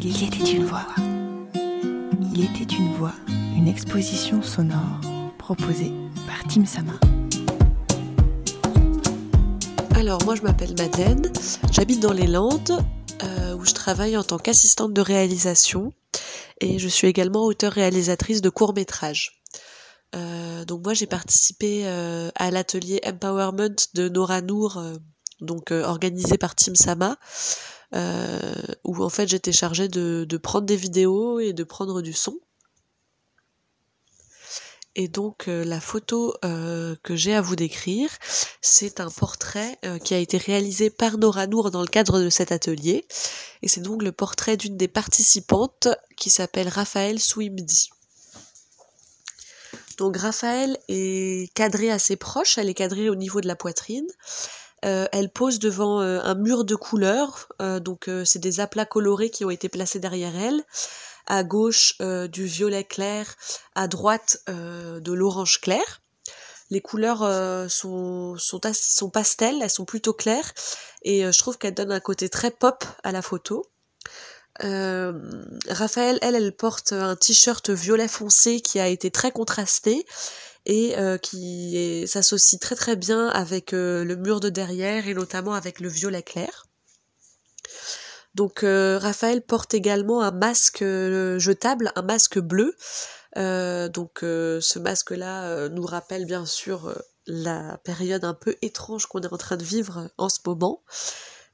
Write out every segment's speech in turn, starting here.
Il était une voix. Il était une voix, une exposition sonore proposée par Tim Sama. Alors moi je m'appelle Madeleine, j'habite dans les Landes euh, où je travaille en tant qu'assistante de réalisation et je suis également auteure-réalisatrice de courts-métrages. Euh, donc moi j'ai participé euh, à l'atelier Empowerment de Nora Noor, donc organisé par Tim Sama, euh, où en fait j'étais chargée de, prendre des vidéos et de prendre du son. Et donc euh, la photo euh, que j'ai à vous décrire, c'est un portrait euh, qui a été réalisé par Nora Nour dans le cadre de cet atelier. Et c'est donc le portrait d'une des participantes qui s'appelle Raphaël Swimdi. Donc Raphaël est cadrée assez proche, elle est cadrée au niveau de la poitrine. Euh, elle pose devant euh, un mur de couleurs, euh, donc c'est des aplats colorés qui ont été placés derrière elle. À gauche du violet clair, à droite de l'orange clair. Les couleurs sont, sont, sont pastels, elles sont plutôt claires et je trouve qu'elles donnent un côté très pop à la photo. Euh, Raphaël, elle, elle porte un t-shirt violet foncé qui a été très contrasté et euh, qui s'associe très très bien avec euh, le mur de derrière et notamment avec le violet clair. Donc euh, Raphaël porte également un masque jetable, un masque bleu. donc ce masque-là nous rappelle bien sûr la période un peu étrange qu'on est en train de vivre en ce moment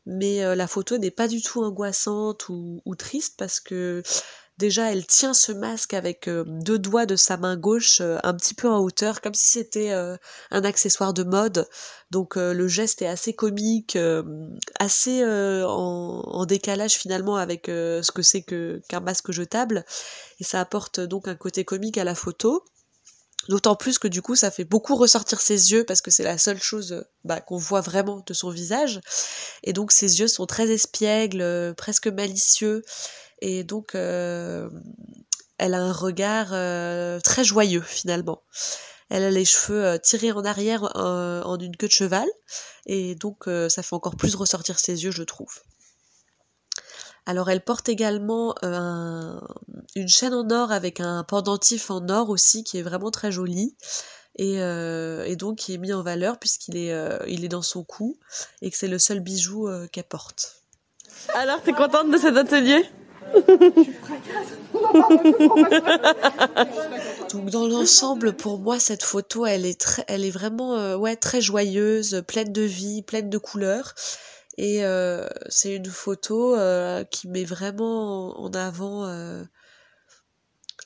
mais la photo n'est pas du tout angoissante ou, ou, triste parce que Déjà, elle tient ce masque avec euh, deux doigts de sa main gauche euh, un petit peu en hauteur, comme si c'était euh, un accessoire de mode. Donc le geste est assez comique, assez en, décalage finalement avec ce que c'est qu'un masque jetable. Et ça apporte donc un côté comique à la photo. D'autant plus que du coup ça fait beaucoup ressortir ses yeux parce que c'est la seule chose bah, qu'on voit vraiment de son visage. Et donc ses yeux sont très espiègles, presque malicieux. Et donc, euh, elle a un regard euh, très joyeux finalement. Elle a les cheveux euh, tirés en arrière en une queue de cheval. Et donc, ça fait encore plus ressortir ses yeux, je trouve. Alors elle porte également une chaîne en or avec un pendentif en or aussi qui est vraiment très joli et, donc qui est mis en valeur puisqu'il est, il est dans son cou et que c'est le seul bijou qu'elle porte. Alors t'es contente de cet atelier? Donc dans l'ensemble, pour moi, cette photo, elle est très, elle est vraiment, euh, ouais, très joyeuse, pleine de vie, pleine de couleurs. Et euh, c'est une photo euh, qui met vraiment en avant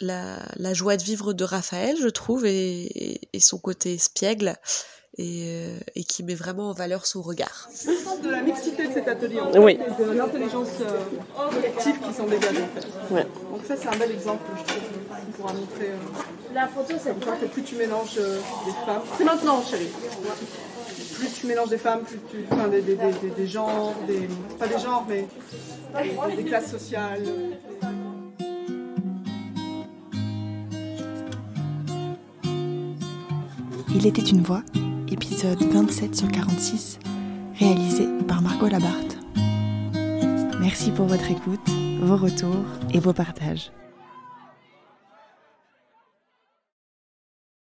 la, la, joie de vivre de Raphaël, je trouve, et, et son côté espiègle et, euh, et, qui met vraiment en valeur son regard. de la mixité de cet atelier, en fait, oui. de l'intelligence euh, collective qui s'en dégage en fait. Ouais. Donc ça c'est un bel exemple, je trouve, qu'on pourra montrer. Euh, la photo c'est quoi que plus tu mélanges euh, des femmes, c'est maintenant chérie. Plus tu mélanges des femmes, plus tu, enfin des, des, des, des genres, des, pas des genres mais des, des classes sociales. Il était une voix épisode 27 sur 46, réalisé par Margot Labarthe. Merci pour votre écoute, vos retours et vos partages.